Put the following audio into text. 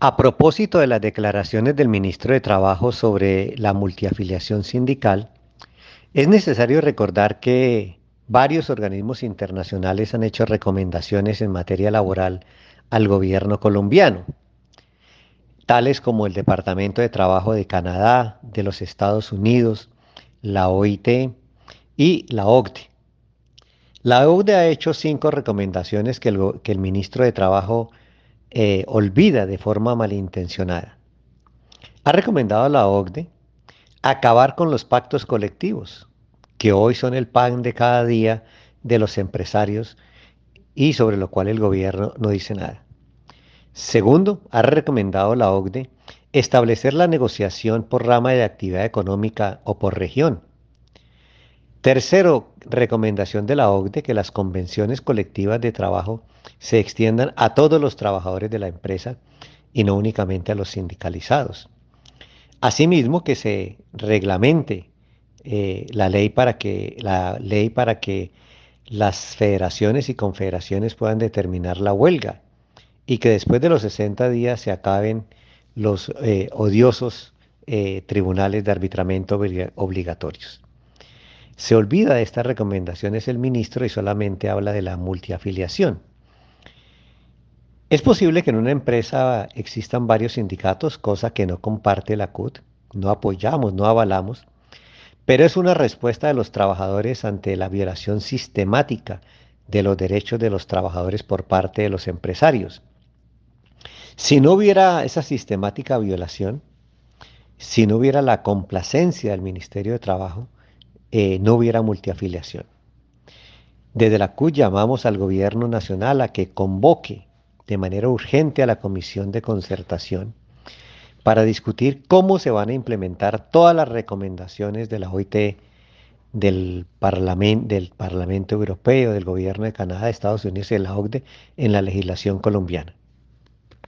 A propósito de las declaraciones del ministro de Trabajo sobre la multiafiliación sindical, es necesario recordar que varios organismos internacionales han hecho recomendaciones en materia laboral al gobierno colombiano, tales como el Departamento de Trabajo de Canadá, de los Estados Unidos, la OIT y la OCDE. La OCDE ha hecho cinco recomendaciones que el, que el ministro de Trabajo eh, olvida de forma malintencionada. Ha recomendado a la OCDE acabar con los pactos colectivos, que hoy son el pan de cada día de los empresarios y sobre lo cual el gobierno no dice nada. Segundo, ha recomendado la OCDE establecer la negociación por rama de actividad económica o por región. Tercero, recomendación de la OCDE que las convenciones colectivas de trabajo se extiendan a todos los trabajadores de la empresa y no únicamente a los sindicalizados. Asimismo, que se reglamente eh, la, ley para que, la ley para que las federaciones y confederaciones puedan determinar la huelga y que después de los 60 días se acaben los eh, odiosos eh, tribunales de arbitramiento obligatorios. Se olvida de estas recomendaciones el ministro y solamente habla de la multiafiliación. Es posible que en una empresa existan varios sindicatos, cosa que no comparte la CUT, no apoyamos, no avalamos, pero es una respuesta de los trabajadores ante la violación sistemática de los derechos de los trabajadores por parte de los empresarios. Si no hubiera esa sistemática violación, si no hubiera la complacencia del Ministerio de Trabajo, eh, no hubiera multiafiliación. Desde la CUT llamamos al gobierno nacional a que convoque de manera urgente a la Comisión de Concertación para discutir cómo se van a implementar todas las recomendaciones de la OIT, del, del Parlamento Europeo, del Gobierno de Canadá, de Estados Unidos y de la OCDE en la legislación colombiana.